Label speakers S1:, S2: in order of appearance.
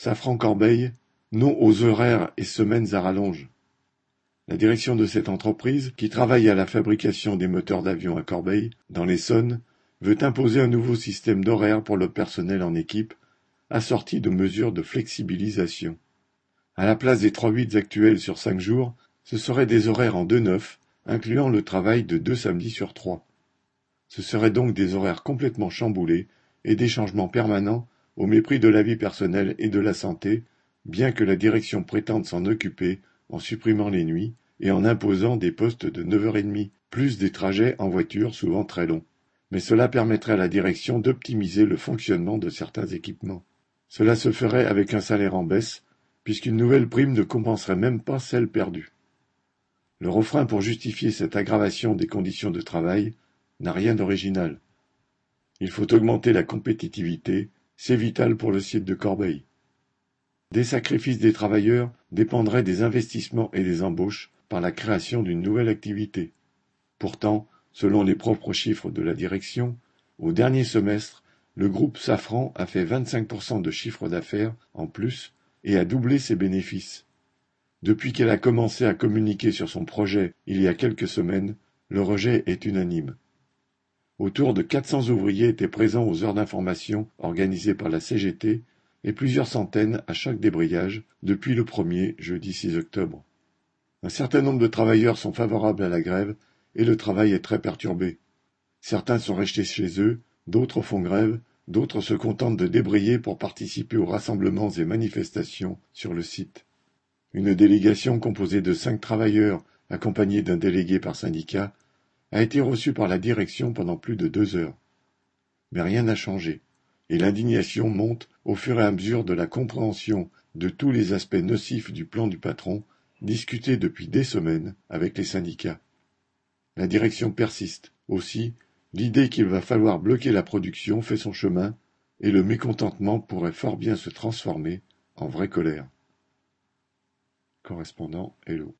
S1: Safran-Corbeil, non aux horaires et semaines à rallonge. La direction de cette entreprise, qui travaille à la fabrication des moteurs d'avion à Corbeil, dans l'Essonne, veut imposer un nouveau système d'horaire pour le personnel en équipe, assorti de mesures de flexibilisation. À la place des trois huit actuels sur cinq jours, ce seraient des horaires en deux neuf, incluant le travail de deux samedis sur trois. Ce seraient donc des horaires complètement chamboulés et des changements permanents au mépris de la vie personnelle et de la santé, bien que la direction prétende s'en occuper en supprimant les nuits et en imposant des postes de 9h30, plus des trajets en voiture souvent très longs. Mais cela permettrait à la direction d'optimiser le fonctionnement de certains équipements. Cela se ferait avec un salaire en baisse, puisqu'une nouvelle prime ne compenserait même pas celle perdue. Le refrain pour justifier cette aggravation des conditions de travail n'a rien d'original. Il faut augmenter la compétitivité, c'est vital pour le site de Corbeil. Des sacrifices des travailleurs dépendraient des investissements et des embauches par la création d'une nouvelle activité. Pourtant, selon les propres chiffres de la direction, au dernier semestre, le groupe Safran a fait 25% de chiffre d'affaires en plus et a doublé ses bénéfices. Depuis qu'elle a commencé à communiquer sur son projet il y a quelques semaines, le rejet est unanime. Autour de 400 ouvriers étaient présents aux heures d'information organisées par la CGT et plusieurs centaines à chaque débrayage depuis le premier jeudi 6 octobre. Un certain nombre de travailleurs sont favorables à la grève et le travail est très perturbé. Certains sont restés chez eux, d'autres font grève, d'autres se contentent de débrayer pour participer aux rassemblements et manifestations sur le site. Une délégation composée de cinq travailleurs, accompagnée d'un délégué par syndicat, a été reçue par la direction pendant plus de deux heures. Mais rien n'a changé et l'indignation monte au fur et à mesure de la compréhension de tous les aspects nocifs du plan du patron, discuté depuis des semaines avec les syndicats. La direction persiste. Aussi, l'idée qu'il va falloir bloquer la production fait son chemin, et le mécontentement pourrait fort bien se transformer en vraie colère. Correspondant Hello.